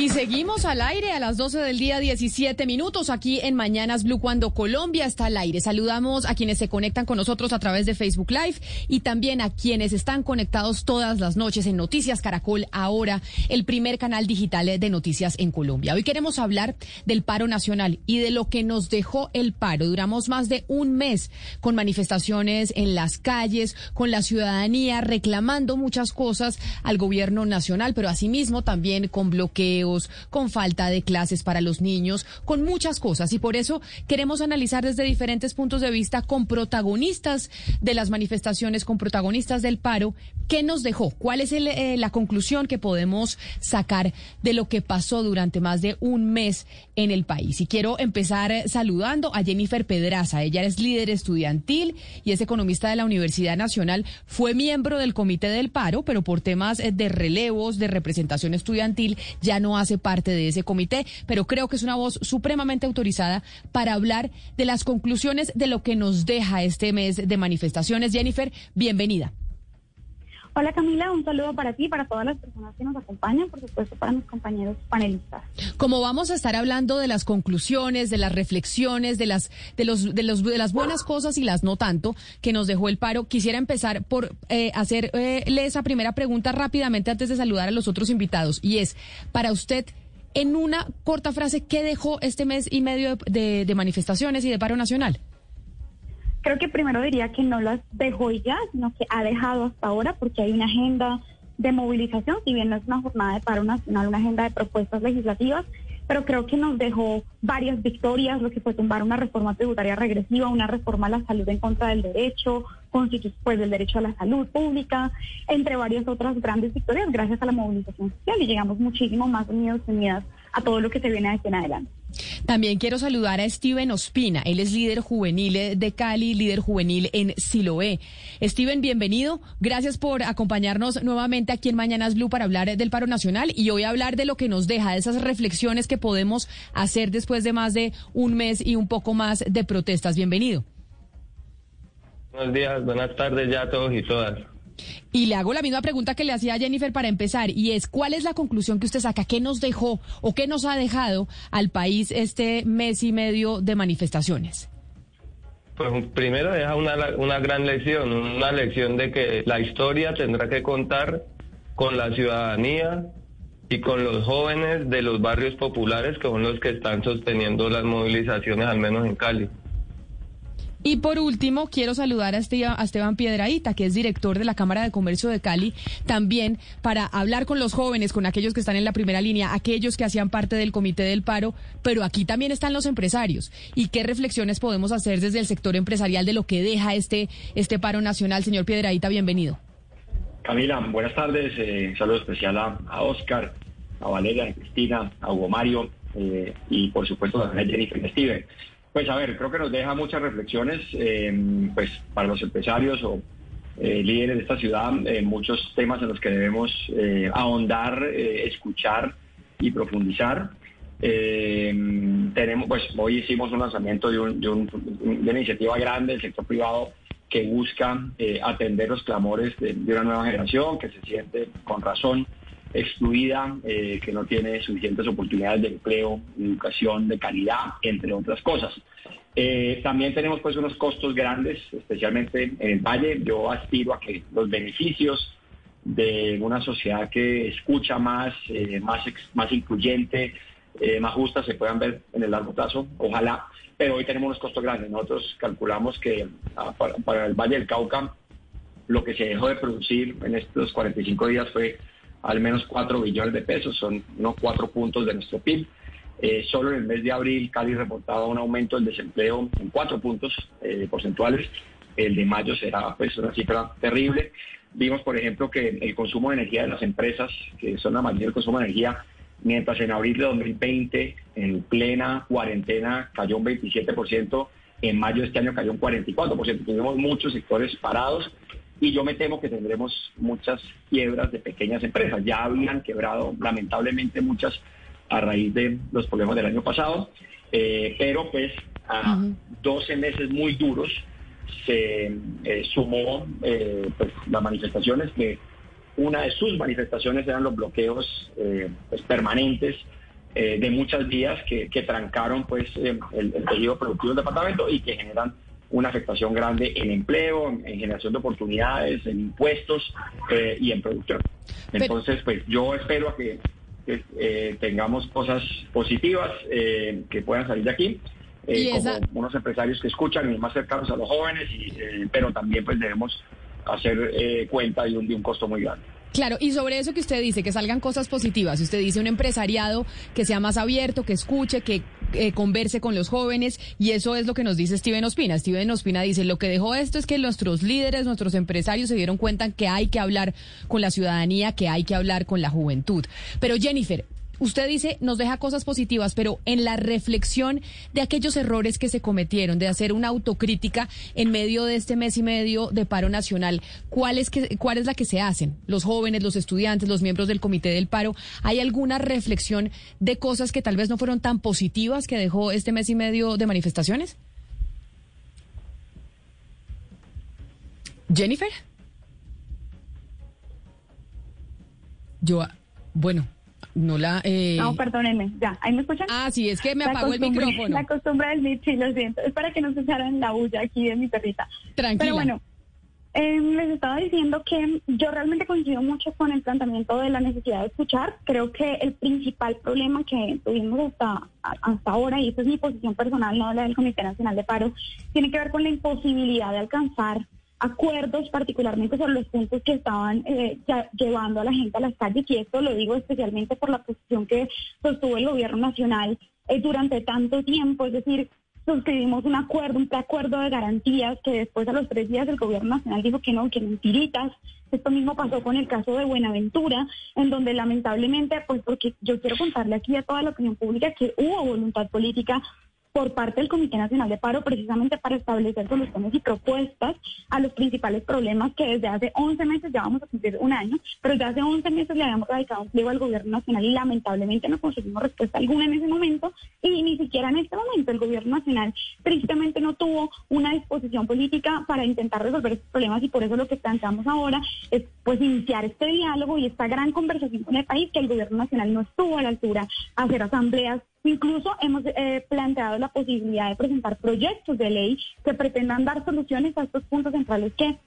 Y seguimos al aire a las 12 del día, 17 minutos, aquí en Mañanas Blue, cuando Colombia está al aire. Saludamos a quienes se conectan con nosotros a través de Facebook Live y también a quienes están conectados todas las noches en Noticias Caracol, ahora el primer canal digital de noticias en Colombia. Hoy queremos hablar del paro nacional y de lo que nos dejó el paro. Duramos más de un mes con manifestaciones en las calles, con la ciudadanía reclamando muchas cosas al gobierno nacional, pero asimismo también con bloqueos con falta de clases para los niños, con muchas cosas. Y por eso queremos analizar desde diferentes puntos de vista con protagonistas de las manifestaciones, con protagonistas del paro, qué nos dejó, cuál es eh, la conclusión que podemos sacar de lo que pasó durante más de un mes en el país. Y quiero empezar eh, saludando a Jennifer Pedraza. Ella es líder estudiantil y es economista de la Universidad Nacional. Fue miembro del Comité del Paro, pero por temas eh, de relevos, de representación estudiantil, ya no hace parte de ese comité, pero creo que es una voz supremamente autorizada para hablar de las conclusiones de lo que nos deja este mes de manifestaciones. Jennifer, bienvenida. Hola Camila, un saludo para ti para todas las personas que nos acompañan, por supuesto para mis compañeros panelistas. Como vamos a estar hablando de las conclusiones, de las reflexiones, de las de los de los de las buenas cosas y las no tanto que nos dejó el paro, quisiera empezar por eh, hacerle esa primera pregunta rápidamente antes de saludar a los otros invitados y es para usted en una corta frase qué dejó este mes y medio de manifestaciones y de paro nacional. Creo que primero diría que no las dejó ya, sino que ha dejado hasta ahora porque hay una agenda de movilización, si bien no es una jornada de paro nacional, una agenda de propuestas legislativas, pero creo que nos dejó varias victorias, lo que fue tumbar una reforma tributaria regresiva, una reforma a la salud en contra del derecho, pues del derecho a la salud pública, entre varias otras grandes victorias gracias a la movilización social y llegamos muchísimo más unidos y unidas a todo lo que se viene de aquí en adelante. También quiero saludar a Steven Ospina. Él es líder juvenil de Cali, líder juvenil en Siloé. Steven, bienvenido. Gracias por acompañarnos nuevamente aquí en Mañanas Blue para hablar del paro nacional y hoy hablar de lo que nos deja, de esas reflexiones que podemos hacer después de más de un mes y un poco más de protestas. Bienvenido. Buenos días, buenas tardes ya a todos y todas. Y le hago la misma pregunta que le hacía a Jennifer para empezar, y es, ¿cuál es la conclusión que usted saca? ¿Qué nos dejó o qué nos ha dejado al país este mes y medio de manifestaciones? Pues primero deja una, una gran lección, una lección de que la historia tendrá que contar con la ciudadanía y con los jóvenes de los barrios populares que son los que están sosteniendo las movilizaciones, al menos en Cali. Y por último, quiero saludar a Esteban, Piedraíta, que es director de la Cámara de Comercio de Cali, también para hablar con los jóvenes, con aquellos que están en la primera línea, aquellos que hacían parte del Comité del Paro, pero aquí también están los empresarios. ¿Y qué reflexiones podemos hacer desde el sector empresarial de lo que deja este, este paro nacional? Señor Piedraíta, bienvenido. Camila, buenas tardes. Eh, saludo especial a, Oscar, a Valeria, a Cristina, a Hugo Mario eh, y por supuesto a Jennifer Steven. Pues a ver, creo que nos deja muchas reflexiones eh, pues para los empresarios o eh, líderes de esta ciudad, eh, muchos temas en los que debemos ahondar, escuchar y profundizar. tenemos, pues hoy hicimos un lanzamiento de, una iniciativa grande del sector privado que busca atender los clamores de, de, una nueva generación que se siente con razón excluida, eh, que no tiene suficientes oportunidades de empleo, educación de calidad, entre otras cosas. Eh, también tenemos pues unos costos grandes, especialmente en el Valle. Yo aspiro a que los beneficios de una sociedad que escucha más, eh, más, más incluyente, más justas se puedan ver en el largo plazo, ojalá, pero hoy tenemos unos costos grandes. Nosotros calculamos que ah, para, el Valle del Cauca lo que se dejó de producir en estos 45 días fue al menos 4 billones de pesos, son unos 4 puntos de nuestro PIB. Eh, solo en el mes de abril Cali reportaba un aumento del desempleo en 4 puntos eh, porcentuales. El de mayo será pues una cifra terrible. Vimos, por ejemplo, que el consumo de energía de las empresas, que son la mayoría del consumo de energía, mientras en abril de 2020, en plena cuarentena, cayó un 27%, en mayo de este año cayó un 44%. Tuvimos muchos sectores parados y yo me temo que tendremos muchas quiebras de pequeñas empresas. Ya habían quebrado lamentablemente muchas a raíz de los problemas del año pasado, eh, pero pues a 12 meses muy duros se eh, sumó eh, pues, las manifestaciones que una de sus manifestaciones eran los bloqueos pues, permanentes de muchas vías que, trancaron pues eh, el, tejido productivo del departamento y que generan una afectación grande en empleo, en, generación de oportunidades, en impuestos y en producción. Entonces, pues yo espero que, tengamos cosas positivas que puedan salir de aquí. como unos empresarios que escuchan y más cercanos a los jóvenes, pero también pues debemos hacer eh, cuenta de un, de un costo muy grande. Claro, y sobre eso que usted dice, que salgan cosas positivas, usted dice un empresariado que sea más abierto, que escuche, que eh, converse con los jóvenes, y eso es lo que nos dice Steven Ospina. Steven Ospina dice, lo que dejó esto es que nuestros líderes, nuestros empresarios se dieron cuenta que hay que hablar con la ciudadanía, que hay que hablar con la juventud. Pero Jennifer, Usted dice, nos deja cosas positivas, pero en la reflexión de aquellos errores que se cometieron, de hacer una autocrítica en medio de este mes y medio de paro nacional, ¿cuál es, cuál es la que se hacen? Los jóvenes, los estudiantes, los miembros del comité del paro, ¿hay alguna reflexión de cosas que tal vez no fueron tan positivas que dejó este mes y medio de manifestaciones? Jennifer? Yo, bueno, no la... Eh... No, perdónenme, ya, ¿ahí me escuchan? Ah, sí, es que me apagó el micrófono. La costumbre del sí, lo siento, es para que no se echaran la bulla aquí de mi perrita. Tranquila. Pero bueno, eh, les estaba diciendo que yo realmente coincido mucho con el planteamiento de la necesidad de escuchar. Creo que el principal problema que tuvimos hasta, hasta ahora, y esta es mi posición personal, no la del Comité Nacional de Paro, tiene que ver con la imposibilidad de alcanzar acuerdos, particularmente sobre los puntos que estaban eh, llevando a la gente a las calles, y esto lo digo especialmente por la posición que sostuvo el gobierno nacional eh, durante tanto tiempo, es decir, suscribimos un acuerdo, un preacuerdo de garantías que después a los tres días el gobierno nacional dijo que no, que mentiritas. Esto mismo pasó con el caso de Buenaventura, en donde lamentablemente, pues porque yo quiero contarle aquí a toda la opinión pública que hubo voluntad política por parte del Comité Nacional de Paro precisamente para establecer soluciones y propuestas a los principales problemas que desde hace 11 meses, ya vamos a cumplir un año, pero desde hace 11 meses le habíamos radicado un pliego al gobierno nacional y lamentablemente no conseguimos respuesta alguna en ese momento y ni siquiera en este momento. El gobierno nacional tristemente no tuvo una disposición política para intentar resolver estos problemas y por eso lo que planteamos ahora es pues iniciar este diálogo y esta gran conversación con el país que el gobierno nacional no estuvo a la altura hacer asambleas Incluso hemos eh, planteado la posibilidad de presentar proyectos de ley que pretendan dar soluciones a estos puntos centrales que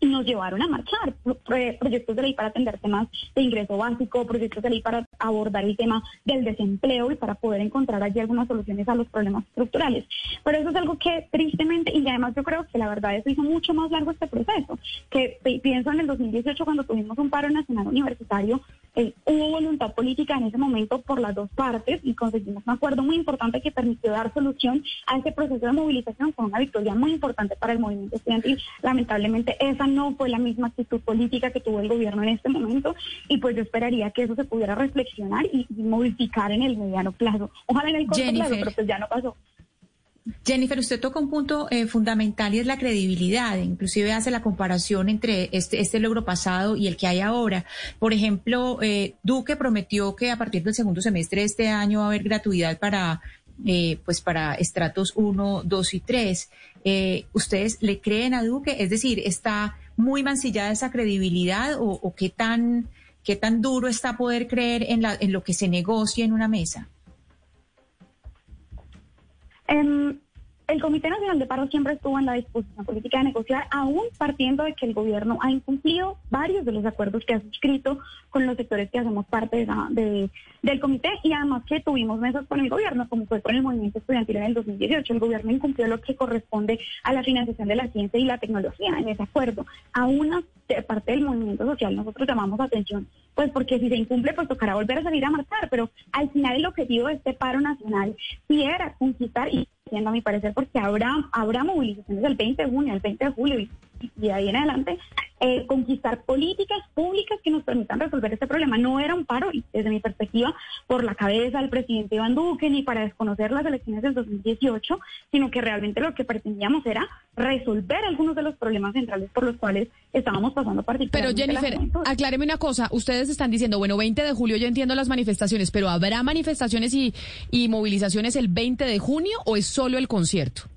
nos llevaron a marchar proyectos de ley para atender temas de ingreso básico, proyectos de ley para abordar el tema del desempleo y para poder encontrar allí algunas soluciones a los problemas estructurales. Pero eso es algo que tristemente, y además yo creo que la verdad eso hizo mucho más largo este proceso, que pienso en el 2018 cuando tuvimos un paro nacional universitario, eh, hubo voluntad política en ese momento por las dos partes y conseguimos un acuerdo muy importante que permitió dar solución a ese proceso de movilización con una victoria muy importante para el movimiento estudiantil. Lamentablemente esa no fue la misma actitud política que tuvo el gobierno en este momento y pues yo esperaría que eso se pudiera reflexionar y, modificar en el mediano plazo. Ojalá en el corto plazo, pero pues ya no pasó. Jennifer, usted toca un punto eh, fundamental y es la credibilidad. Inclusive hace la comparación entre este, este logro pasado y el que hay ahora. Por ejemplo, eh, Duque prometió que a partir del segundo semestre de este año va a haber gratuidad para eh, pues para estratos 1, 2 y 3. ¿Ustedes le creen a Duque? Es decir, ¿está muy mancillada esa credibilidad o, qué, tan, qué tan duro está poder creer en, la, en lo que se negocia en una mesa? Em, el Comité Nacional de Paro siempre estuvo en la disposición política de negociar, aún partiendo de que el gobierno ha incumplido varios de los acuerdos que ha suscrito con los sectores que hacemos parte de, del comité y además que tuvimos mesas con el gobierno, como fue con el movimiento estudiantil en el 2018. El gobierno incumplió lo que corresponde a la financiación de la ciencia y la tecnología en ese acuerdo. Aún parte del movimiento social nosotros llamamos atención, pues porque si se incumple, pues tocará volver a salir a marchar, pero al final el objetivo de este paro nacional sí era conquistar y a mi parecer, porque habrá, habrá movilizaciones el 20 de junio, el 20 de julio y, de ahí en adelante, eh, conquistar políticas públicas que nos permitan resolver este problema. No era un paro, desde mi perspectiva, por la cabeza del presidente Iván Duque ni para desconocer las elecciones del 2018, sino que realmente lo que pretendíamos era resolver algunos de los problemas centrales por los cuales estábamos pasando particularmente. Pero Jennifer, acláreme una cosa. Ustedes están diciendo, bueno, 20 de julio yo entiendo las manifestaciones, pero ¿habrá manifestaciones y, y movilizaciones el 20 de junio o es solo el concierto?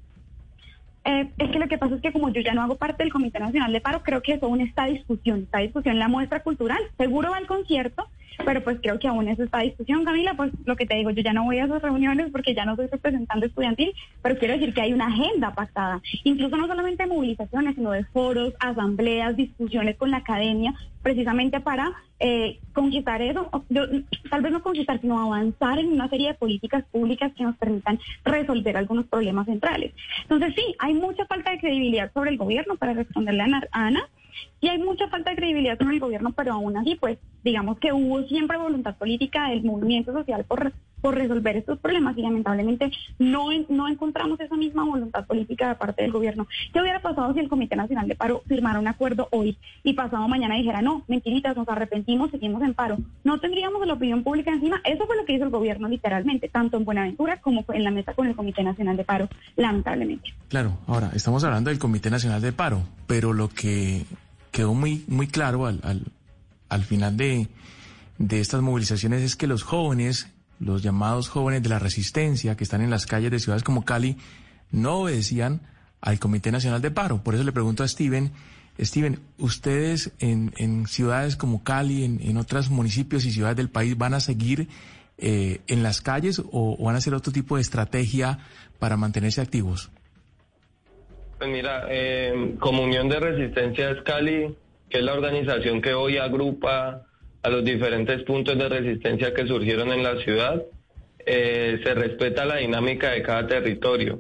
Eh, es que lo que pasa es que como yo ya no hago parte del Comité Nacional de Paro, creo que eso aún está discusión, está discusión la muestra cultural. Seguro va al concierto, pero pues creo que aún eso está discusión, Camila, pues lo que te digo, yo ya no voy a esas reuniones porque ya no soy representante estudiantil, pero quiero decir que hay una agenda pactada, incluso no solamente de movilizaciones, sino de foros, asambleas, discusiones con la academia, precisamente para eh, conquistar eso, tal vez no conquistar, sino avanzar en una serie de políticas públicas que nos permitan resolver algunos problemas centrales. Entonces sí, hay mucha falta de credibilidad sobre el gobierno para responderle a Ana y hay mucha falta de credibilidad con el gobierno, pero aún así, pues digamos que hubo siempre voluntad política del movimiento social por, por resolver estos problemas y lamentablemente no, no encontramos esa misma voluntad política de parte del gobierno. ¿Qué hubiera pasado si el Comité Nacional de Paro firmara un acuerdo hoy y pasado mañana dijera, no, mentiritas, nos arrepentimos, seguimos en paro? No tendríamos la opinión pública encima. Eso fue lo que hizo el gobierno literalmente, tanto en Buenaventura como en la mesa con el Comité Nacional de Paro, lamentablemente. Claro, ahora estamos hablando del Comité Nacional de Paro, pero lo que quedó muy, muy claro al, al, al final de, de estas movilizaciones es que los jóvenes, los llamados jóvenes de la resistencia que están en las calles de ciudades como Cali, no obedecían al Comité Nacional de Paro. Por eso le pregunto a Steven, Steven, ¿ustedes en, en ciudades como Cali, en, en, otros municipios y ciudades del país van a seguir eh, en las calles o, o, van a hacer otro tipo de estrategia para mantenerse activos? Pues mira, eh, Comunión de Resistencia Cali, que es la organización que hoy agrupa a los diferentes puntos de resistencia que surgieron en la ciudad, eh, se respeta la dinámica de cada territorio.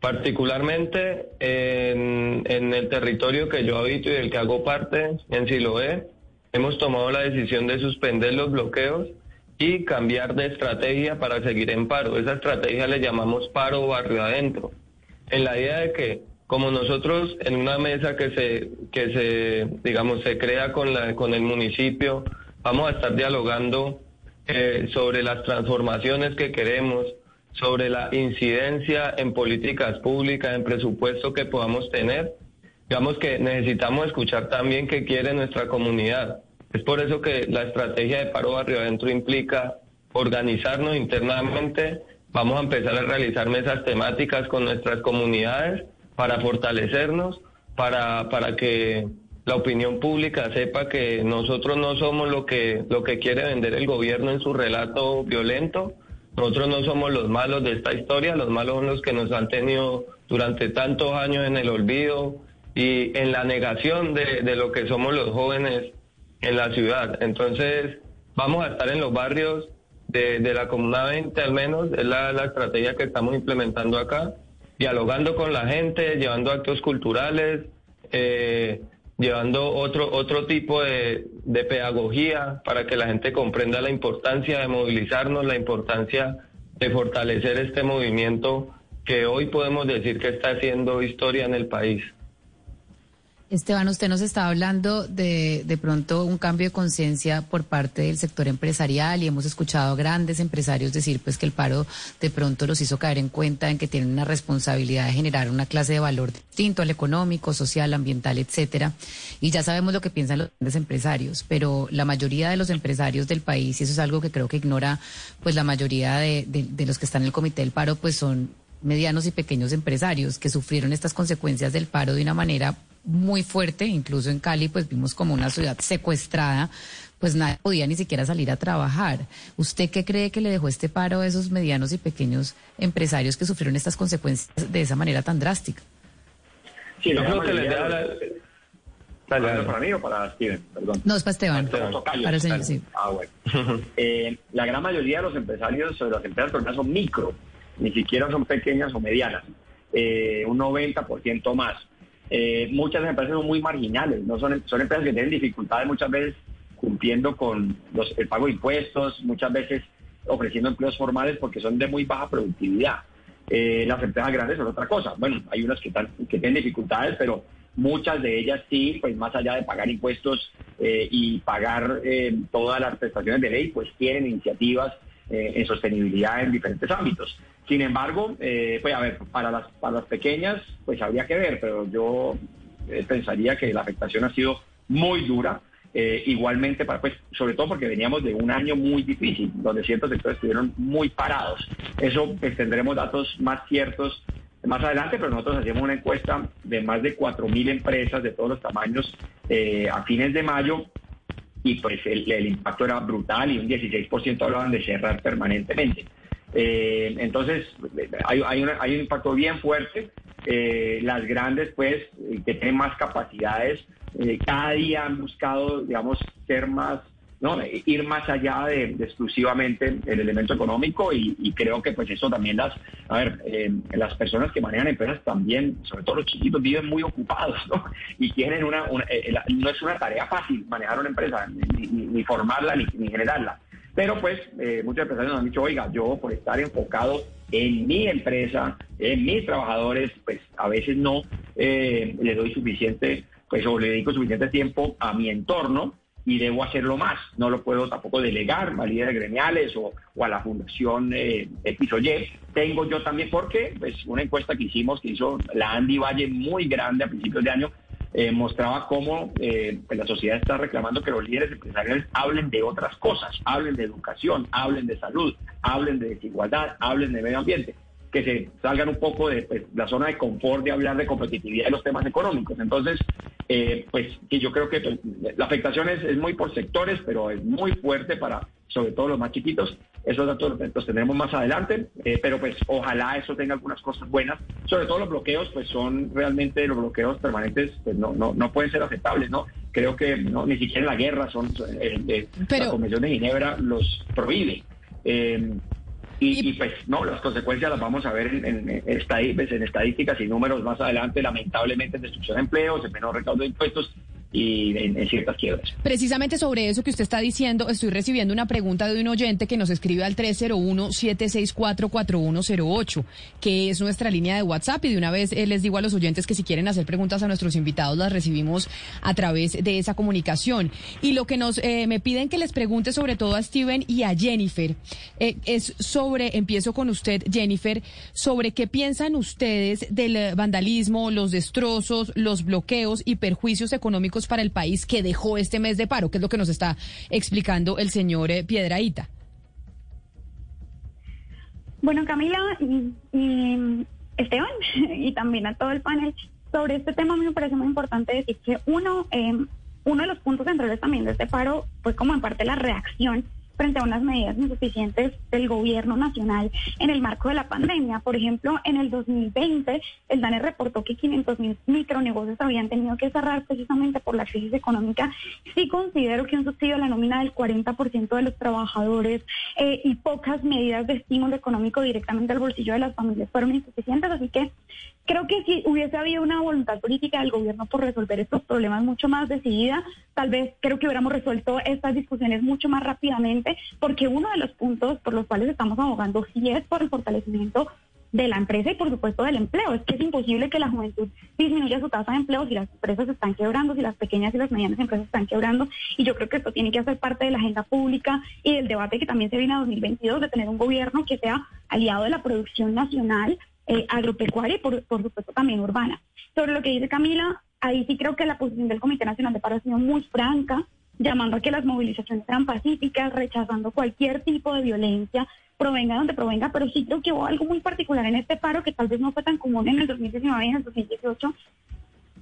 Particularmente en, en, el territorio que yo habito y del que hago parte, en Siloé, hemos tomado la decisión de suspender los bloqueos y cambiar de estrategia para seguir en paro. Esa estrategia le llamamos paro barrio adentro en la idea de que como nosotros en una mesa que se que se digamos se crea con la con el municipio vamos a estar dialogando eh, sobre las transformaciones que queremos sobre la incidencia en políticas públicas en presupuesto que podamos tener. Digamos que necesitamos escuchar también qué quiere nuestra comunidad. Es por eso que la estrategia de paro barrio adentro implica organizarnos internamente Vamos a empezar a realizar mesas temáticas con nuestras comunidades para fortalecernos, para, para que la opinión pública sepa que nosotros no somos lo que, lo que quiere vender el gobierno en su relato violento. Nosotros no somos los malos de esta historia, los malos son los que nos han tenido durante tantos años en el olvido y en la negación de, de lo que somos los jóvenes en la ciudad. Entonces, vamos a estar en los barrios de, la Comuna 20 al menos, es la, estrategia que estamos implementando acá, dialogando con la gente, llevando actos culturales, eh, llevando otro, otro tipo de, de pedagogía para que la gente comprenda la importancia de movilizarnos, la importancia de fortalecer este movimiento que hoy podemos decir que está haciendo historia en el país. Esteban, usted nos está hablando de, de pronto un cambio de conciencia por parte del sector empresarial y hemos escuchado a grandes empresarios decir pues que el paro de pronto los hizo caer en cuenta en que tienen una responsabilidad de generar una clase de valor distinto al económico, social, ambiental, etcétera. Y ya sabemos lo que piensan los grandes empresarios, pero la mayoría de los empresarios del país, y eso es algo que creo que ignora pues la mayoría de, de, de los que están en el comité del paro, pues son medianos y pequeños empresarios que sufrieron estas consecuencias del paro de una manera muy fuerte, incluso en Cali pues vimos como una ciudad secuestrada pues nadie podía ni siquiera salir a trabajar. ¿Usted qué cree que le dejó este paro a esos medianos y pequeños empresarios que sufrieron estas consecuencias de esa manera tan drástica? Sí, yo creo que les deja ¿Para mí o para Steven? Perdón. No, es para Esteban. Para, el señor, sí. Ah, bueno. eh, la gran mayoría de los empresarios o de las empresas personas son micro, ni siquiera son pequeñas o medianas. Eh, un 90% más. Eh, muchas empresas son muy marginales, no son, son empresas que tienen dificultades muchas veces cumpliendo con el pago de impuestos, muchas veces ofreciendo empleos formales porque son de muy baja productividad. Eh, las empresas grandes son otra cosa. Bueno, hay unas que, están, que tienen dificultades, pero muchas de ellas sí, pues más allá de pagar impuestos eh, y pagar todas las prestaciones de ley, pues tienen iniciativas en sostenibilidad en diferentes ámbitos. Sin embargo, pues a ver, para las, para las pequeñas, pues habría que ver, pero yo pensaría que la afectación ha sido muy dura. Eh, igualmente, para, pues, sobre todo porque veníamos de un año muy difícil, donde ciertos sectores estuvieron muy parados. Eso pues, tendremos datos más ciertos más adelante, pero nosotros hacíamos una encuesta de más de 4.000 empresas de todos los tamaños eh, a fines de mayo y pues el, impacto era brutal y un 16% hablaban de cerrar permanentemente. Eh, entonces, hay, hay, hay, un impacto bien fuerte. las grandes, pues, que tienen más capacidades, eh, cada día han buscado, digamos, ser más, ¿no? ir más allá de, exclusivamente el elemento económico y, creo que pues eso también las, a ver, eh, las personas que manejan empresas también, sobre todo los chiquitos, viven muy ocupados, ¿no? Y tienen una, eh, no es una tarea fácil manejar una empresa, ni, formarla ni, generarla. Pero pues muchas empresas nos han dicho, oiga, yo por estar enfocado en mi empresa, en mis trabajadores, pues a veces no le doy suficiente pues o le dedico suficiente tiempo a mi entorno y debo hacerlo más. No lo puedo tampoco delegar a líderes gremiales o, a la Fundación eh, Y. Tengo yo también, porque pues, una encuesta que hicimos, que hizo la Andy Valle muy grande a principios de año, eh, mostraba cómo eh, pues, la sociedad está reclamando que los líderes empresariales hablen de otras cosas, hablen de educación, hablen de salud, hablen de desigualdad, hablen de medio ambiente que se salgan un poco de pues, la zona de confort de hablar de competitividad y los temas económicos. Entonces, eh, pues que yo creo que pues, la afectación es, muy por sectores, pero es muy fuerte para sobre todo los más chiquitos. Esos datos los tendremos más adelante, eh, pero pues ojalá eso tenga algunas cosas buenas. Sobre todo los bloqueos, pues son realmente los bloqueos permanentes, pues no, no, no pueden ser aceptables, ¿no? Creo que no, ni siquiera en la guerra son, eh, la Convención de Ginebra los prohíbe. Y, pues no, las consecuencias las vamos a ver en, en, pues, en, estadísticas y números más adelante, lamentablemente en destrucción de empleos, en menor recaudo de impuestos y en, ciertas quiebras. Precisamente sobre eso que usted está diciendo, estoy recibiendo una pregunta de un oyente que nos escribe al 301-764-4108, que es nuestra línea de WhatsApp. Y de una vez eh, les digo a los oyentes que si quieren hacer preguntas a nuestros invitados, las recibimos a través de esa comunicación. Y lo que nos eh, me piden que les pregunte sobre todo a Steven y a Jennifer eh, es sobre, empiezo con usted, Jennifer, sobre qué piensan ustedes del vandalismo, los destrozos, los bloqueos y perjuicios económicos para el país que dejó este mes de paro, que es lo que nos está explicando el señor eh, Piedraíta. Bueno, Camila y, Esteban, y también a todo el panel, sobre este tema me parece muy importante decir que uno, eh, uno de los puntos centrales también de este paro fue como en parte la reacción frente a unas medidas insuficientes del gobierno nacional en el marco de la pandemia. Por ejemplo, en el 2020, el DANE reportó que 500 mil micronegocios habían tenido que cerrar precisamente por la crisis económica. Sí considero que un subsidio a la nómina del 40% de los trabajadores eh, y pocas medidas de estímulo económico directamente al bolsillo de las familias fueron insuficientes, así que Creo que si hubiese habido una voluntad política del gobierno por resolver estos problemas mucho más decidida, tal vez creo que hubiéramos resuelto estas discusiones mucho más rápidamente, porque uno de los puntos por los cuales estamos abogando sí es por el fortalecimiento de la empresa y por supuesto del empleo. Es que es imposible que la juventud disminuya su tasa de empleo si las empresas están quebrando, si las pequeñas y las medianas empresas están quebrando. Y yo creo que esto tiene que hacer parte de la agenda pública y del debate que también se viene a 2022 de tener un gobierno que sea aliado de la producción nacional eh, agropecuaria y por, supuesto también urbana. Sobre lo que dice Camila, ahí sí creo que la posición del Comité Nacional de Paro ha sido muy franca, llamando a que las movilizaciones sean pacíficas, rechazando cualquier tipo de violencia, provenga donde provenga, pero sí creo que hubo algo muy particular en este paro que tal vez no fue tan común en el 2019 y en el 2018,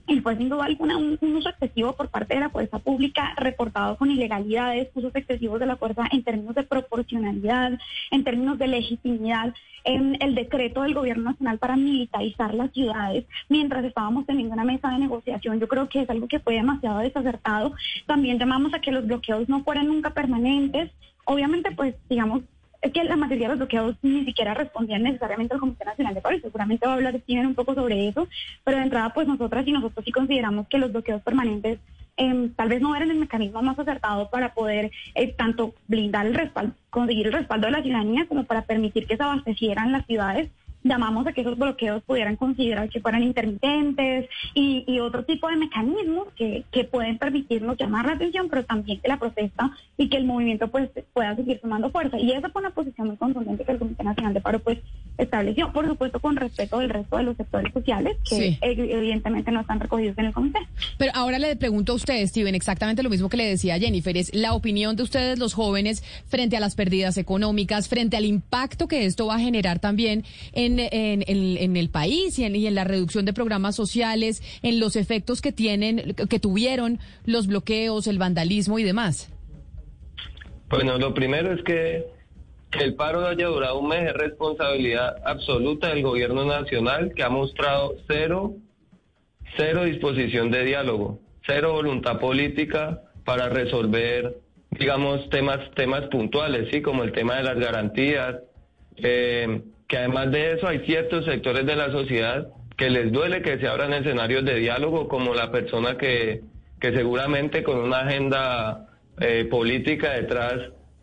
y fue sin duda alguna un, uso excesivo por parte de la fuerza pública reportado con ilegalidades, usos excesivos de la fuerza en términos de proporcionalidad, en términos de legitimidad, en el decreto del gobierno nacional para militarizar las ciudades mientras estábamos teniendo una mesa de negociación. Yo creo que es algo que fue demasiado desacertado. También llamamos a que los bloqueos no fueran nunca permanentes. Obviamente, pues, digamos, es que la mayoría de los bloqueados ni siquiera respondían necesariamente al Comité Nacional de Paro, seguramente va a hablar Steven un poco sobre eso, pero de entrada pues nosotras y nosotros sí consideramos que los bloqueos permanentes em, tal vez no eran el mecanismo más acertado para poder eh, tanto blindar el respaldo, conseguir el respaldo de la ciudadanía como para permitir que se abastecieran las ciudades llamamos a que esos bloqueos pudieran considerar que fueran intermitentes y, otro tipo de mecanismos que, que, pueden permitirnos llamar la atención, pero también que la protesta y que el movimiento pues pueda seguir tomando fuerza. Y esa fue una posición muy contundente que el Comité Nacional de Paro pues estableció, por supuesto con respeto del resto de los sectores sociales que evidentemente no están recogidos en el comité. Pero ahora le pregunto a usted, Steven, exactamente lo mismo que le decía Jennifer, es la opinión de ustedes los jóvenes frente a las pérdidas económicas, frente al impacto que esto va a generar también en en, el país y en, la reducción de programas sociales, en los efectos que tienen, que tuvieron los bloqueos, el vandalismo y demás? Bueno, lo primero es que, que el paro haya durado un mes es responsabilidad absoluta del gobierno nacional que ha mostrado cero, cero disposición de diálogo, cero voluntad política para resolver, digamos, temas, temas puntuales, sí, como el tema de las garantías, eh, que además de eso hay ciertos sectores de la sociedad que les duele que se abran escenarios de diálogo, como la persona que, que seguramente con una agenda eh, política detrás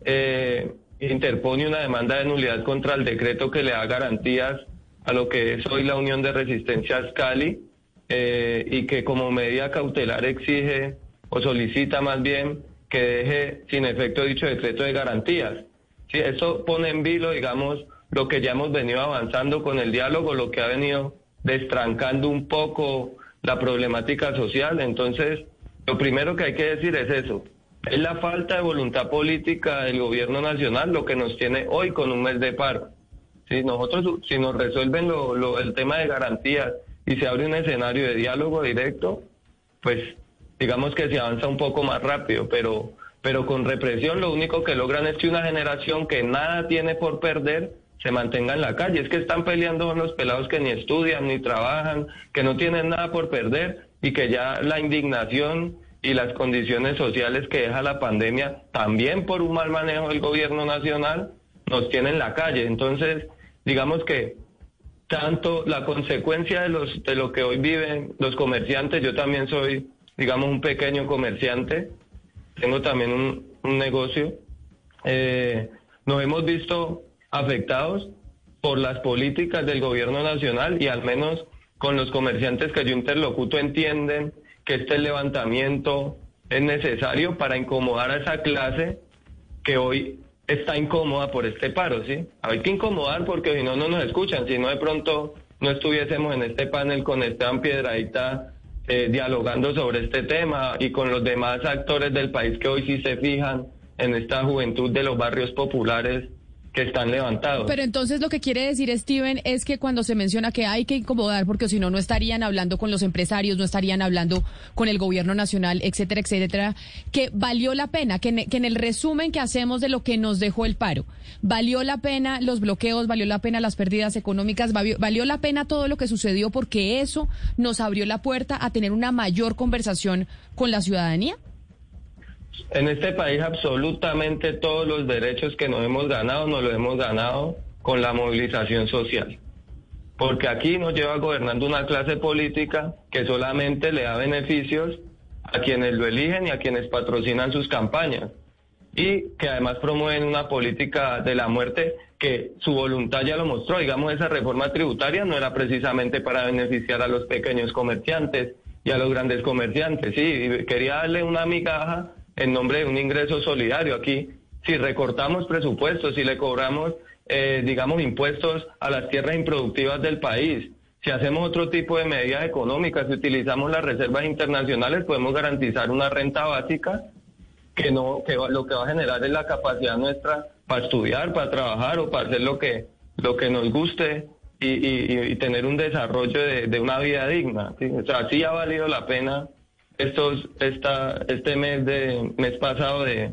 eh, interpone una demanda de nulidad contra el decreto que le da garantías a lo que es hoy la Unión de Resistencias Cali eh, y que como medida cautelar exige o solicita más bien que deje sin efecto dicho decreto de garantías. Si eso pone en vilo, digamos, lo que ya hemos venido avanzando con el diálogo, lo que ha venido destrancando un poco la problemática social. Entonces, lo primero que hay que decir es eso. Es la falta de voluntad política del gobierno nacional lo que nos tiene hoy con un mes de paro. Si nosotros, si nos resuelven lo, el tema de garantías y se abre un escenario de diálogo directo, pues digamos que se avanza un poco más rápido, pero, pero con represión lo único que logran es que una generación que nada tiene por perder se mantenga en la calle. Es que están peleando con los pelados que ni estudian, ni trabajan, que no tienen nada por perder y que ya la indignación y las condiciones sociales que deja la pandemia, también por un mal manejo del gobierno nacional, nos tienen en la calle. Entonces, digamos que tanto la consecuencia de, los, de lo que hoy viven los comerciantes, yo también soy, digamos, un pequeño comerciante, tengo también un, un negocio, eh, nos hemos visto afectados por las políticas del gobierno nacional y al menos con los comerciantes que yo interlocuto entienden que este levantamiento es necesario para incomodar a esa clase que hoy está incómoda por este paro, ¿sí? Hay que incomodar porque si no, no nos escuchan, si no de pronto no estuviésemos en este panel con Esteban Piedradita eh, dialogando sobre este tema y con los demás actores del país que hoy sí se fijan en esta juventud de los barrios populares que están levantados. Pero entonces lo que quiere decir Steven es que cuando se menciona que hay que incomodar, porque si no, no estarían hablando con los empresarios, no estarían hablando con el gobierno nacional, etcétera, etcétera, que valió la pena, que en, el resumen que hacemos de lo que nos dejó el paro, valió la pena los bloqueos, valió la pena las pérdidas económicas, valió, valió la pena todo lo que sucedió porque eso nos abrió la puerta a tener una mayor conversación con la ciudadanía. En este país absolutamente todos los derechos que nos hemos ganado nos los hemos ganado con la movilización social. Porque aquí nos lleva gobernando una clase política que solamente le da beneficios a quienes lo eligen y a quienes patrocinan sus campañas. Y que además promueven una política de la muerte que su voluntad ya lo mostró. Digamos, esa reforma tributaria no era precisamente para beneficiar a los pequeños comerciantes y a los grandes comerciantes. Sí, quería darle una migaja en nombre de un ingreso solidario. Aquí, si recortamos presupuestos, si le cobramos, eh, digamos, impuestos a las tierras improductivas del país, si hacemos otro tipo de medidas económicas, si utilizamos las reservas internacionales, podemos garantizar una renta básica que no que lo que va a generar es la capacidad nuestra para estudiar, para trabajar o para hacer lo que lo que nos guste y, tener un desarrollo de, una vida digna. O sea, sí ha valido la pena estos, esta, este mes, de, mes pasado de,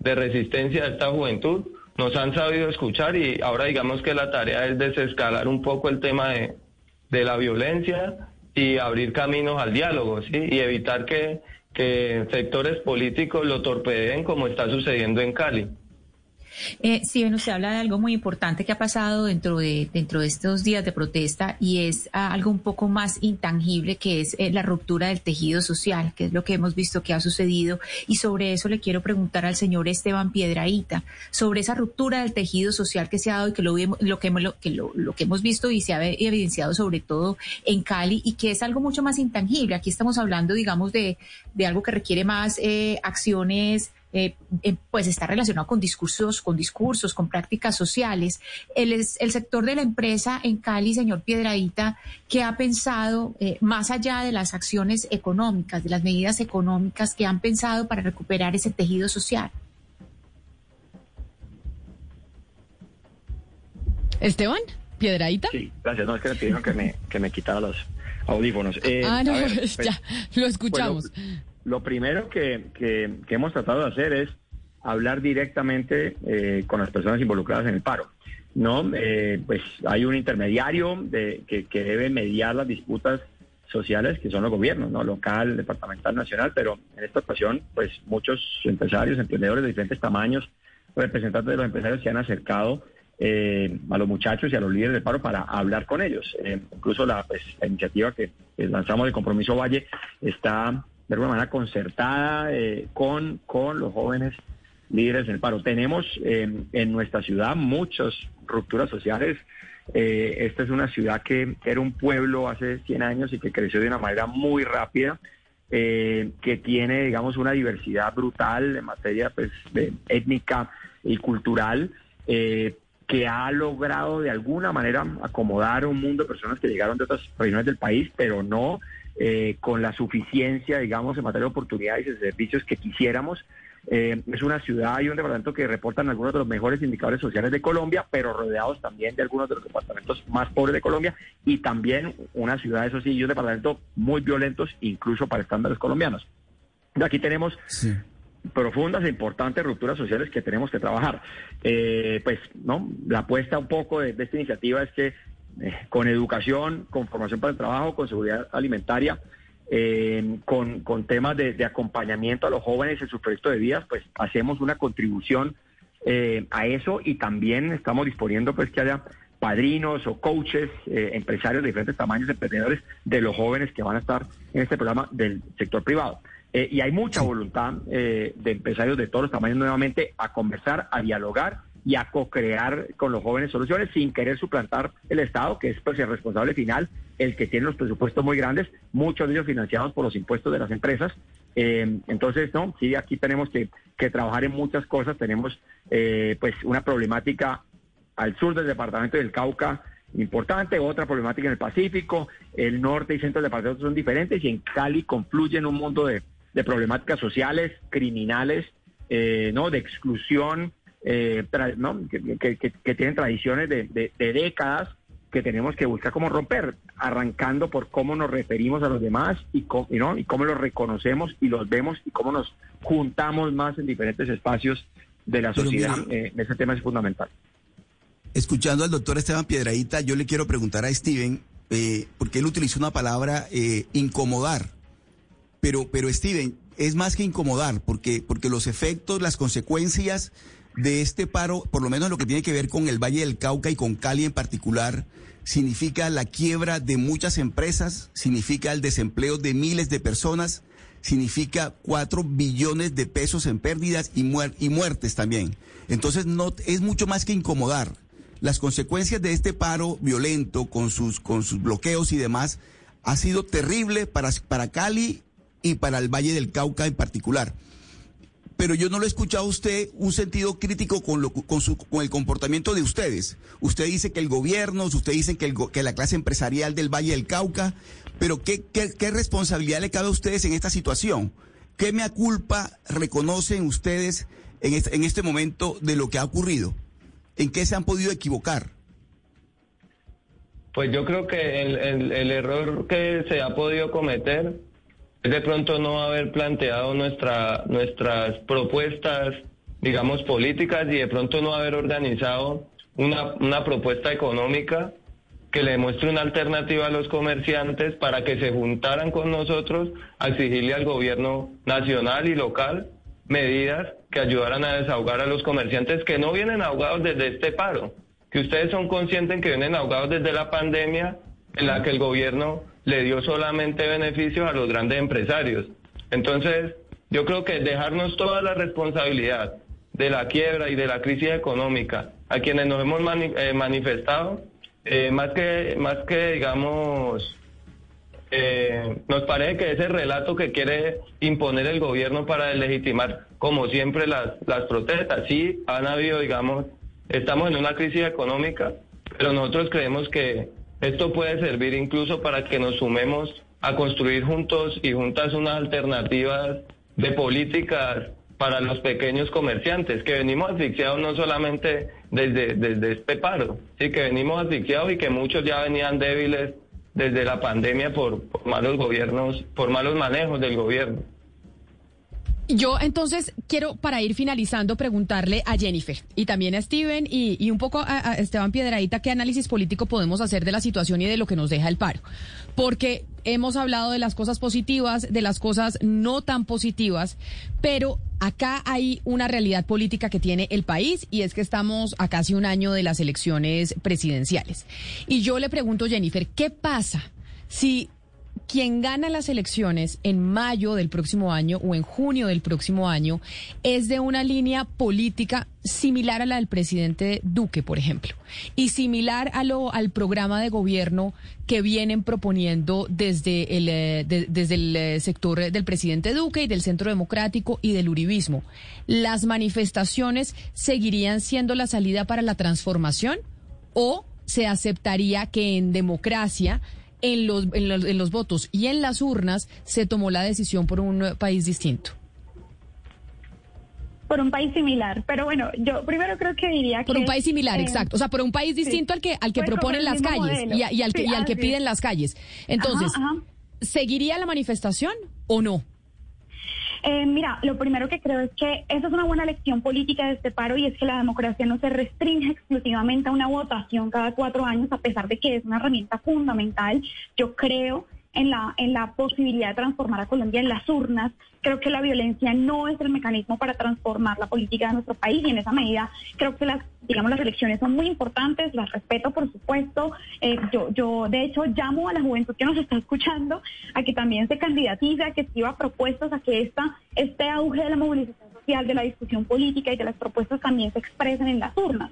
resistencia de esta juventud. Nos han sabido escuchar y ahora digamos que la tarea es desescalar un poco el tema de, de la violencia y abrir caminos al diálogo, ¿sí? Y evitar que, que sectores políticos lo torpedeen como está sucediendo en Cali. Eh, bueno, usted habla de algo muy importante que ha pasado dentro de, dentro de estos días de protesta y es ah, algo un poco más intangible que es eh, la ruptura del tejido social, que es lo que hemos visto que ha sucedido. Y sobre eso le quiero preguntar al señor Esteban Piedraíta, sobre esa ruptura del tejido social que se ha dado y que lo, lo, que, lo, que, lo que hemos visto y se ha evidenciado sobre todo en Cali y que es algo mucho más intangible. Aquí estamos hablando, digamos, de, de algo que requiere más eh, acciones eh, eh, pues está relacionado con discursos, con discursos, con prácticas sociales. El, el sector de la empresa en Cali, señor Piedradita, que ha pensado eh, más allá de las acciones económicas, de las medidas económicas que han pensado para recuperar ese tejido social. Esteban, Piedradita. Sí, gracias. No, es que me pidieron que me, que me quitara los audífonos. ah, no, pues, ya, lo escuchamos. Lo primero que, que, hemos tratado de hacer es hablar directamente eh, con las personas involucradas en el paro. No, eh, pues hay un intermediario de, que, que, debe mediar las disputas sociales que son los gobiernos, no local, departamental, nacional, pero en esta ocasión, pues muchos empresarios, emprendedores de diferentes tamaños, representantes de los empresarios se han acercado eh, a los muchachos y a los líderes del paro para hablar con ellos. incluso la, pues, la iniciativa que lanzamos de Compromiso Valle está de alguna manera concertada eh, con, con los jóvenes líderes del paro. Tenemos eh, en nuestra ciudad muchas rupturas sociales. Eh, esta es una ciudad que era un pueblo hace 100 años y que creció de una manera muy rápida, que tiene, digamos, una diversidad brutal en materia pues, de étnica y cultural, que ha logrado de alguna manera acomodar un mundo de personas que llegaron de otras regiones del país, pero no eh, con la suficiencia, digamos, en materia de oportunidades y servicios que quisiéramos. Eh, es una ciudad y un departamento que reportan algunos de los mejores indicadores sociales de Colombia, pero rodeados también de algunos de los departamentos más pobres de Colombia y también una ciudad, eso sí, y un departamento muy violentos, incluso para estándares colombianos. Aquí tenemos profundas e importantes rupturas sociales que tenemos que trabajar. Eh, pues, ¿no? La apuesta un poco de esta iniciativa es que eh, con educación, con formación para el trabajo, con seguridad alimentaria, eh, con, temas de, acompañamiento a los jóvenes en su proyecto de vida, pues hacemos una contribución eh, a eso y también estamos disponiendo pues que haya padrinos o coaches, empresarios de diferentes tamaños, emprendedores de los jóvenes que van a estar en este programa del sector privado. y hay mucha voluntad de empresarios de todos los tamaños nuevamente a conversar, a dialogar y a co-crear con los jóvenes soluciones sin querer suplantar el Estado, que es pues, el responsable final, el que tiene los presupuestos muy grandes, muchos de ellos financiados por los impuestos de las empresas. Eh, entonces, no, sí, aquí tenemos que, trabajar en muchas cosas. Tenemos eh, pues una problemática al sur del departamento del Cauca importante, otra problemática en el Pacífico, el norte y centro del departamento son diferentes y en Cali confluyen un mundo de, problemáticas sociales, criminales, eh, no, de exclusión, eh, que, tienen tradiciones de, décadas que tenemos que buscar cómo romper, arrancando por cómo nos referimos a los demás y cómo, ¿no? y cómo los reconocemos y los vemos y cómo nos juntamos más en diferentes espacios de la sociedad. Eh, ese tema es fundamental. Escuchando al doctor Esteban Piedradita, yo le quiero preguntar a Steven, eh, porque él utilizó una palabra incomodar, pero, pero Steven, es más que incomodar, porque, porque los efectos, las consecuencias de este paro, por lo menos lo que tiene que ver con el Valle del Cauca y con Cali en particular, significa la quiebra de muchas empresas, significa el desempleo de miles de personas, significa cuatro billones de pesos en pérdidas y, muertes también. Entonces no es mucho más que incomodar. Las consecuencias de este paro violento con sus, con sus bloqueos y demás ha sido terrible para, para Cali y para el Valle del Cauca en particular pero yo no lo he escuchado a usted un sentido crítico con, lo, con, su, con el comportamiento de ustedes. Usted dice que el gobierno, usted dice que, el, que la clase empresarial del Valle del Cauca, pero ¿qué, qué, responsabilidad le cabe a ustedes en esta situación? ¿Qué mea culpa reconocen ustedes en este, en este momento de lo que ha ocurrido? ¿En qué se han podido equivocar? Pues yo creo que el, el, error que se ha podido cometer de pronto no haber planteado nuestra, nuestras propuestas, digamos, políticas y de pronto no haber organizado una, una propuesta económica que le muestre una alternativa a los comerciantes para que se juntaran con nosotros a exigirle al gobierno nacional y local medidas que ayudaran a desahogar a los comerciantes que no vienen ahogados desde este paro, que ustedes son conscientes que vienen ahogados desde la pandemia en la que el gobierno le dio solamente beneficios a los grandes empresarios. Entonces, yo creo que dejarnos toda la responsabilidad de la quiebra y de la crisis económica a quienes nos hemos eh, manifestado, eh, más que más que digamos eh, nos parece que ese relato que quiere imponer el gobierno para legitimar, como siempre, las, las protestas. Sí, han habido, digamos, estamos en una crisis económica, pero nosotros creemos que esto puede servir incluso para que nos sumemos a construir juntos y juntas unas alternativas de políticas para los pequeños comerciantes, que venimos asfixiados no solamente desde, desde este paro, sí que venimos asfixiados y que muchos ya venían débiles desde la pandemia por, malos gobiernos, por malos manejos del gobierno. Yo entonces quiero, para ir finalizando, preguntarle a Jennifer y también a Steven y, un poco a, Esteban Piedradita qué análisis político podemos hacer de la situación y de lo que nos deja el paro. Porque hemos hablado de las cosas positivas, de las cosas no tan positivas, pero acá hay una realidad política que tiene el país y es que estamos a casi un año de las elecciones presidenciales. Y yo le pregunto, Jennifer, ¿qué pasa si quien gana las elecciones en mayo del próximo año o en junio del próximo año es de una línea política similar a la del presidente Duque, por ejemplo, y similar a lo, al programa de gobierno que vienen proponiendo desde el, eh, desde el eh, sector del presidente Duque y del Centro Democrático y del Uribismo. ¿Las manifestaciones seguirían siendo la salida para la transformación o se aceptaría que en democracia en los, en los, en los votos y en las urnas se tomó la decisión por un país distinto por un país similar. Pero bueno, yo primero creo que diría que... Por un país similar, eh, exacto. O sea, por un país distinto al que al que proponen las calles y, al que, y al que piden las calles. Entonces, ¿seguiría la manifestación o no? Eh, mira, lo primero que creo es que esa es una buena lección política de este paro y es que la democracia no se restringe exclusivamente a una votación cada cuatro años, a pesar de que es una herramienta fundamental. Yo creo en la, en la posibilidad de transformar a Colombia en las urnas. Creo que la violencia no es el mecanismo para transformar la política de nuestro país y en esa medida creo que las, digamos, las elecciones son muy importantes, las respeto por supuesto. Eh, yo, yo de hecho llamo a la juventud que nos está escuchando a que también se candidatice, a que escriba propuestas, a que esta, este auge de la movilización social, de la discusión política y de las propuestas también se expresen en las urnas.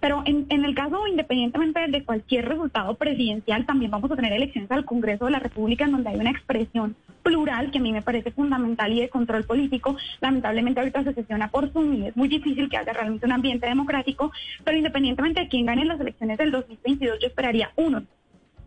Pero en, el caso, independientemente de cualquier resultado presidencial, también vamos a tener elecciones al Congreso de la República en donde hay una expresión plural que a mí me parece fundamental y de control político. Lamentablemente ahorita se sesiona por Zoom y es muy difícil que haya realmente un ambiente democrático, pero independientemente de quién gane las elecciones del 2022, yo esperaría uno,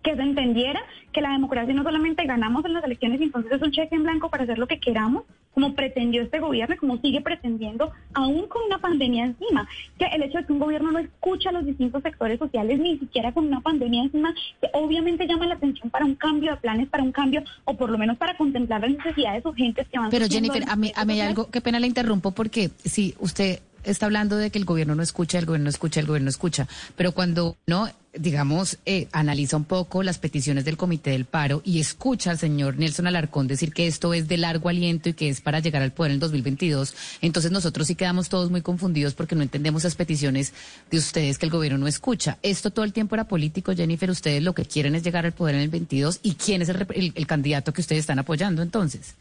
que se entendiera que la democracia no solamente ganamos en las elecciones y entonces es un cheque en blanco para hacer lo que queramos, como pretendió este gobierno y como sigue pretendiendo, aún con una pandemia encima. Que el hecho de que un gobierno no escucha a los distintos sectores sociales, ni siquiera con una pandemia encima, que obviamente llama la atención para un cambio de planes, para un cambio, o por lo menos para contemplar las necesidades urgentes que van Pero Jennifer, a mí, a mí algo, qué pena la interrumpo, porque si usted está hablando de que el gobierno no escucha, el gobierno no escucha, el gobierno no escucha, pero cuando no digamos, eh, analiza un poco las peticiones del Comité del Paro y escucha al señor Nelson Alarcón decir que esto es de largo aliento y que es para llegar al poder en el 2022, entonces nosotros sí quedamos todos muy confundidos porque no entendemos las peticiones de ustedes que el gobierno no escucha. Esto todo el tiempo era político, Jennifer, ustedes lo que quieren es llegar al poder en el 22 y quién es el, candidato que ustedes están apoyando entonces.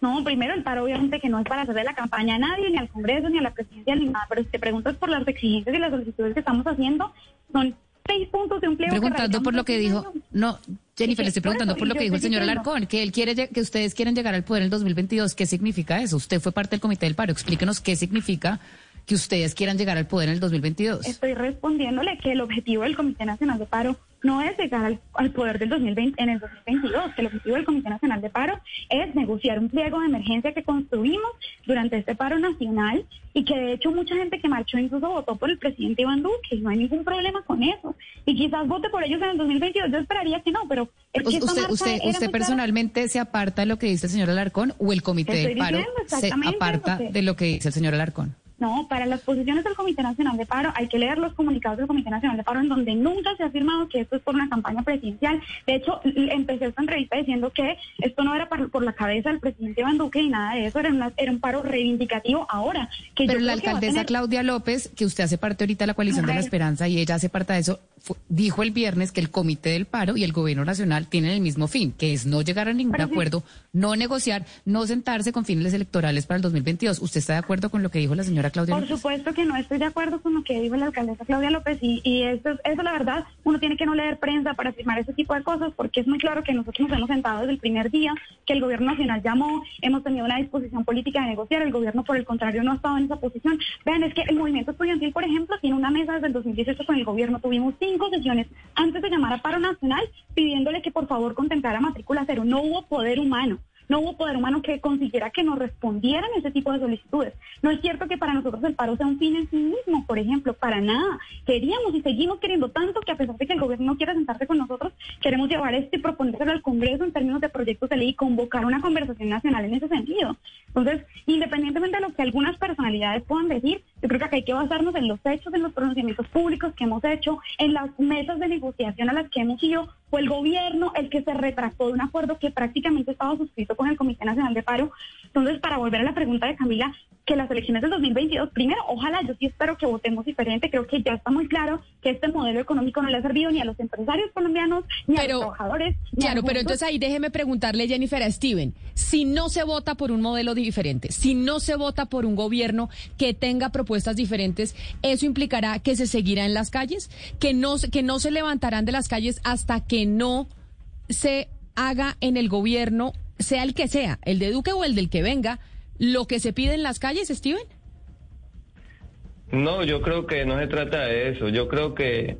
No, primero el paro obviamente que no es para hacerle la campaña a nadie, ni al Congreso, ni a la presidencia, ni nada, pero si te preguntas por las exigencias y las solicitudes que estamos haciendo, son seis puntos de empleo. Preguntando por lo que dijo, no, Jennifer, le estoy preguntando por lo que dijo el señor Alarcón, que él quiere que ustedes quieren llegar al poder en el 2022. ¿Qué significa eso? Usted fue parte del comité del paro. Explíquenos qué significa que ustedes quieran llegar al poder en el 2022. Estoy respondiéndole que el objetivo del Comité Nacional de Paro no es llegar al, poder del 2020 en el 2022, que el objetivo del Comité Nacional de Paro es negociar un pliego de emergencia que construimos durante este paro nacional y que de hecho mucha gente que marchó incluso votó por el presidente Iván Duque y no hay ningún problema con eso. Y quizás vote por ellos en el 2022, yo esperaría que no, pero... Es que usted usted, usted personalmente se aparta de lo que dice el señor Alarcón o el Comité de Paro se aparta de lo que dice el señor Alarcón? No, para las posiciones del Comité Nacional de Paro hay que leer los comunicados del Comité Nacional de Paro en donde nunca se ha afirmado que esto es por una campaña presidencial. De hecho, empecé esta entrevista diciendo que esto no era por, la cabeza del presidente Iván Duque y nada de eso, era, era un paro reivindicativo ahora. Que Pero la alcaldesa Claudia López, que usted hace parte ahorita de la coalición de la esperanza y ella hace parte de eso, dijo el viernes que el Comité del Paro y el Gobierno Nacional tienen el mismo fin, que es no llegar a ningún acuerdo, no negociar, no sentarse con fines electorales para el 2022. ¿Usted está de acuerdo con lo que dijo la señora Claudia Por supuesto que no estoy de acuerdo con lo que dijo la alcaldesa Claudia López y, y eso, eso la verdad, uno tiene que no leer prensa para afirmar ese tipo de cosas porque es muy claro que nosotros nos hemos sentado desde el primer día que el gobierno nacional llamó, hemos tenido una disposición política de negociar, el gobierno por el contrario no ha estado en esa posición. Vean, es que el movimiento estudiantil, por ejemplo, tiene una mesa desde el 2018 con el gobierno, tuvimos cinco sesiones antes de llamar a paro nacional pidiéndole que por favor contemplara matrícula cero. No hubo poder humano no hubo poder humano que consiguiera que nos respondieran ese tipo de solicitudes. No es cierto que para nosotros el paro sea un fin en sí mismo, por ejemplo, para nada. Queríamos y seguimos queriendo tanto que a pesar de que el gobierno no quiera sentarse con nosotros, queremos llevar esto y proponérselo al Congreso en términos de proyectos de ley y convocar una conversación nacional en ese sentido. Entonces, independientemente de lo que algunas personalidades puedan decir, yo creo que acá hay que basarnos en los hechos, en los pronunciamientos públicos que hemos hecho, en las mesas de negociación a las que hemos ido. Fue el gobierno el que se retractó de un acuerdo que prácticamente estaba suscrito con el Comité Nacional de Paro. Entonces, para volver a la pregunta de Camila, que las elecciones del 2022, primero, ojalá, yo sí espero que votemos diferente. Creo que ya está muy claro que este modelo económico no le ha servido ni a los empresarios colombianos, ni a los trabajadores. claro, pero entonces ahí déjeme preguntarle, Jennifer, a Steven, si no se vota por un modelo diferente, si no se vota por un gobierno que tenga propuestas diferentes, ¿eso implicará que se seguirá en las calles? ¿Que no, que no se levantarán de las calles hasta que no se haga en el gobierno sea el que sea, el de Duque o el del que venga, lo que se pide en las calles, Steven? No, yo creo que no se trata de eso. Yo creo que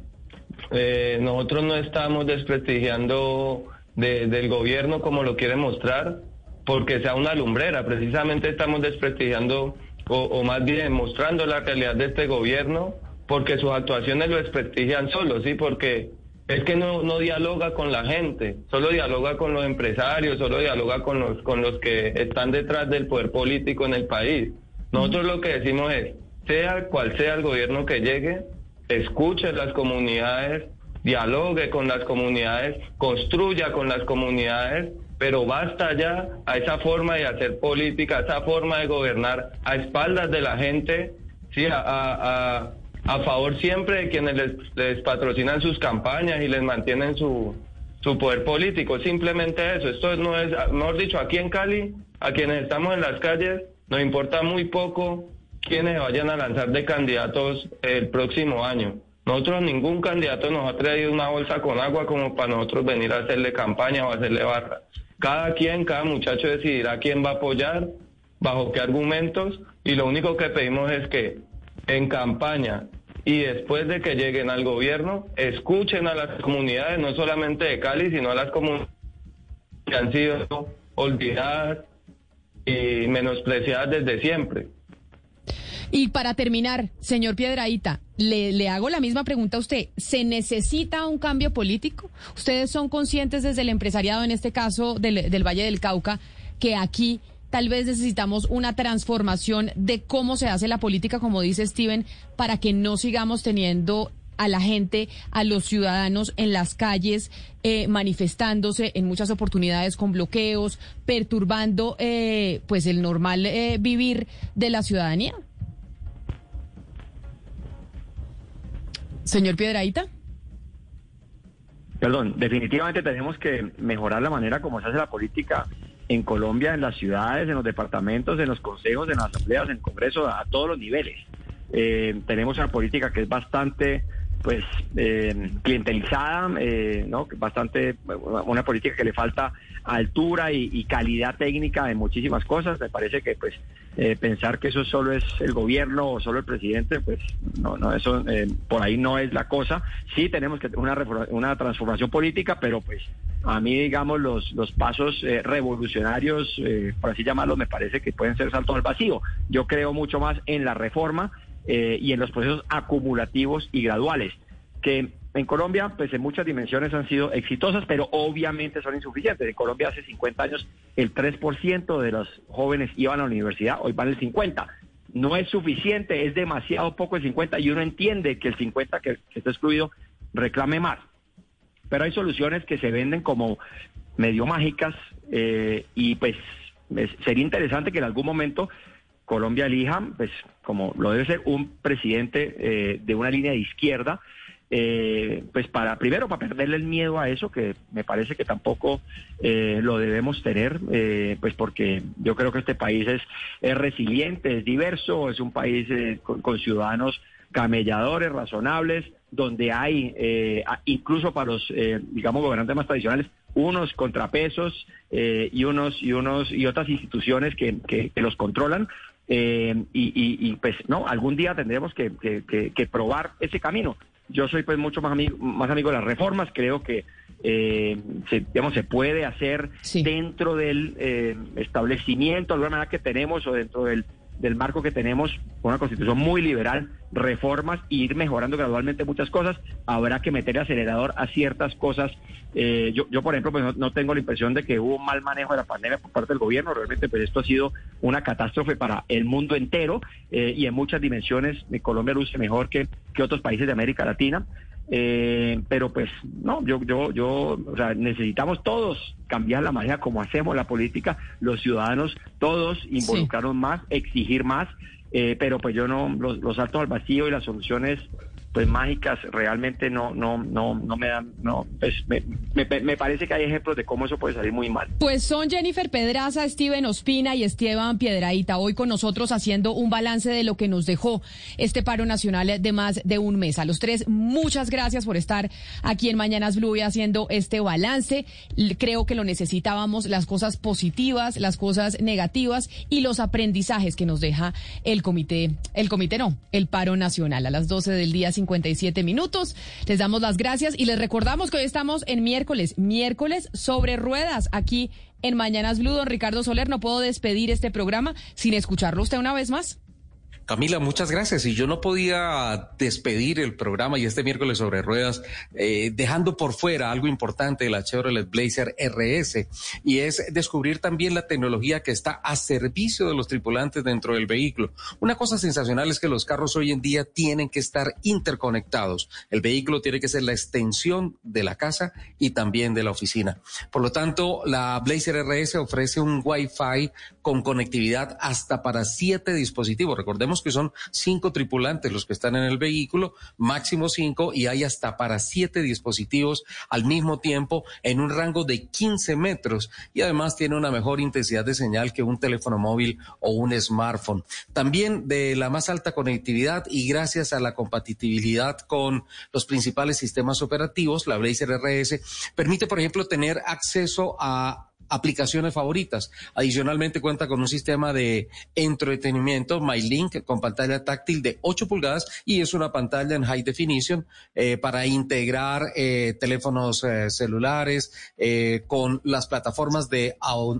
eh, nosotros no estamos desprestigiando del gobierno como lo quiere mostrar porque sea una lumbrera. Precisamente estamos desprestigiando o, o más bien mostrando la realidad de este gobierno porque sus actuaciones lo desprestigian solo, ¿sí? Porque es que no, no dialoga con la gente, solo dialoga con los empresarios, solo dialoga con los, con los que están detrás del poder político en el país. Nosotros lo que decimos es, sea cual sea el gobierno que llegue, escuche las comunidades, dialogue con las comunidades, construya con las comunidades, pero basta ya a esa forma de hacer política, a esa forma de gobernar a espaldas de la gente, sí, a a favor siempre de quienes les, patrocinan sus campañas y les mantienen su, su poder político. Simplemente eso. Esto no es, mejor dicho, aquí en Cali, a quienes estamos en las calles, nos importa muy poco quienes vayan a lanzar de candidatos el próximo año. Nosotros, ningún candidato nos ha traído una bolsa con agua como para nosotros venir a hacerle campaña o hacerle barra. Cada quien, cada muchacho decidirá quién va a apoyar, bajo qué argumentos, y lo único que pedimos es que en campaña y después de que lleguen al gobierno, escuchen a las comunidades, no solamente de Cali, sino a las comunidades que han sido olvidadas y menospreciadas desde siempre. Y para terminar, señor Piedraíta, le, hago la misma pregunta a usted. ¿Se necesita un cambio político? ¿Ustedes son conscientes desde el empresariado, en este caso del, del Valle del Cauca, que aquí tal vez necesitamos una transformación de cómo se hace la política, como dice Steven, para que no sigamos teniendo a la gente, a los ciudadanos en las calles, eh, manifestándose en muchas oportunidades con bloqueos, perturbando eh, pues el normal eh, vivir de la ciudadanía. Señor Piedraíta. Perdón, definitivamente tenemos que mejorar la manera como se hace la política en Colombia, en las ciudades, en los departamentos, en los consejos, en las asambleas, en el Congreso, a todos los niveles. Eh, tenemos una política que es bastante pues eh, clientelizada, eh, ¿no? Bastante, una política que le falta altura y, calidad técnica en muchísimas cosas. Me parece que pues eh, pensar que eso solo es el gobierno o solo el presidente, pues no, no, eso por ahí no es la cosa. Sí tenemos que una, una transformación política, pero pues a mí, digamos, los, los pasos revolucionarios, por así llamarlos, me parece que pueden ser saltos al vacío. Yo creo mucho más en la reforma eh, y en los procesos acumulativos y graduales, que en Colombia, pues en muchas dimensiones han sido exitosas, pero obviamente son insuficientes. En Colombia hace 50 años el 3% de los jóvenes iban a la universidad, hoy van el 50%. No es suficiente, es demasiado poco el 50 y uno entiende que el 50 que, está excluido reclame más. Pero hay soluciones que se venden como medio mágicas eh, y pues sería interesante que en algún momento Colombia elija, pues como lo debe ser, un presidente eh, de una línea de izquierda, eh, pues para, primero, para perderle el miedo a eso, que me parece que tampoco eh, lo debemos tener, pues porque yo creo que este país es, resiliente, es diverso, es un país con, ciudadanos camelladores, razonables, donde hay, incluso para los, digamos, gobernantes más tradicionales, unos contrapesos y unos y unos y otras instituciones que, que los controlan eh, y, pues no, algún día tendremos que, probar ese camino. Yo soy pues mucho más amigo, más amigo de las reformas, creo que eh, se, digamos, se puede hacer dentro del eh, establecimiento, de alguna manera que tenemos o dentro del del marco que tenemos, una constitución muy liberal, reformas e ir mejorando gradualmente muchas cosas. Habrá que meter acelerador a ciertas cosas. Eh, yo, yo, por ejemplo, pues no, tengo la impresión de que hubo un mal manejo de la pandemia por parte del gobierno. Realmente, pues esto ha sido una catástrofe para el mundo entero eh, y en muchas dimensiones Colombia luce mejor que, que otros países de América Latina. Eh, pero pues no, yo, yo, yo, o sea, necesitamos todos cambiar la manera como hacemos la política, los ciudadanos todos involucrarnos más, exigir más, eh, pero pues yo no, los, los saltos al vacío y las soluciones pues mágicas realmente no no no no me dan no pues, me, me, parece que hay ejemplos de cómo eso puede salir muy mal. Pues son Jennifer Pedraza Steven Ospina y Esteban Piedraíta hoy con nosotros haciendo un balance de lo que nos dejó este paro nacional de más de un mes. A los tres muchas gracias por estar aquí en Mañanas Blue haciendo este balance. Creo que lo necesitábamos las cosas positivas las cosas negativas y los aprendizajes que nos deja el comité el comité no el paro nacional. A las 12 del día 57 minutos. Les damos las gracias y les recordamos que hoy estamos en miércoles, miércoles sobre ruedas, aquí en Mañanas Blue. Don Ricardo Soler, no puedo despedir este programa sin escucharlo usted una vez más. Camila, muchas gracias. Y yo no podía despedir el programa y este miércoles sobre ruedas eh, dejando por fuera algo importante de la Chevrolet Blazer RS y es descubrir también la tecnología que está a servicio de los tripulantes dentro del vehículo. Una cosa sensacional es que los carros hoy en día tienen que estar interconectados. El vehículo tiene que ser la extensión de la casa y también de la oficina. Por lo tanto, la Blazer RS ofrece un Wi-Fi con conectividad hasta para siete dispositivos. Recordemos que son cinco tripulantes los que están en el vehículo, máximo cinco, y hay hasta para siete dispositivos al mismo tiempo en un rango de 15 metros y además tiene una mejor intensidad de señal que un teléfono móvil o un smartphone. También de la más alta conectividad y gracias a la compatibilidad con los principales sistemas operativos, la Blazer RS permite, por ejemplo, tener acceso a aplicaciones favoritas. Adicionalmente cuenta con un sistema de entretenimiento MyLink con pantalla táctil de 8 pulgadas y es una pantalla en high definition eh, para integrar eh, teléfonos eh, celulares con las plataformas de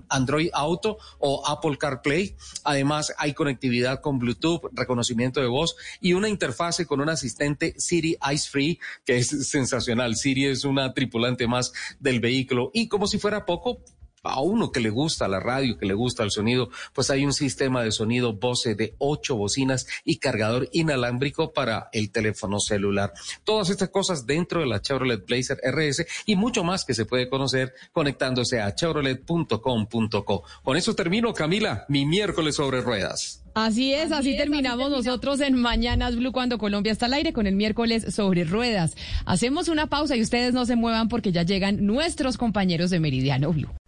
Android Auto o Apple CarPlay. Además hay conectividad con Bluetooth, reconocimiento de voz y una interfase con un asistente Siri Ice Free que es sensacional. Siri es una tripulante más del vehículo y como si fuera poco a uno que le gusta la radio, que le gusta el sonido, pues hay un sistema de sonido Bose de ocho bocinas y cargador inalámbrico para el teléfono celular. Todas estas cosas dentro de la Chevrolet Blazer RS y mucho más que se puede conocer conectándose a chevrolet.com.co. Con eso termino, Camila, mi miércoles sobre ruedas. Así es, así, terminamos nosotros en Mañanas Blue cuando Colombia está al aire con el miércoles sobre ruedas. Hacemos una pausa y ustedes no se muevan porque ya llegan nuestros compañeros de Meridiano Blue.